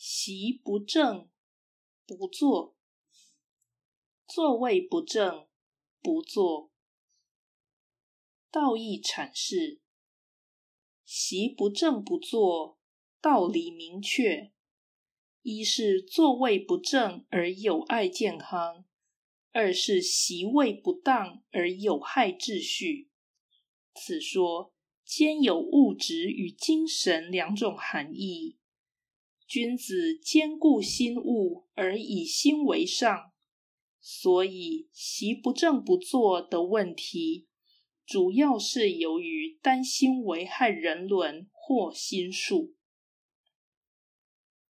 席不正，不坐；座位不正，不坐。道义阐释：席不正不坐，道理明确。一是座位不正而有碍健康，二是席位不当而有害秩序。此说兼有物质与精神两种含义。君子兼顾心物而以心为上，所以习不正不坐的问题，主要是由于担心危害人伦或心术。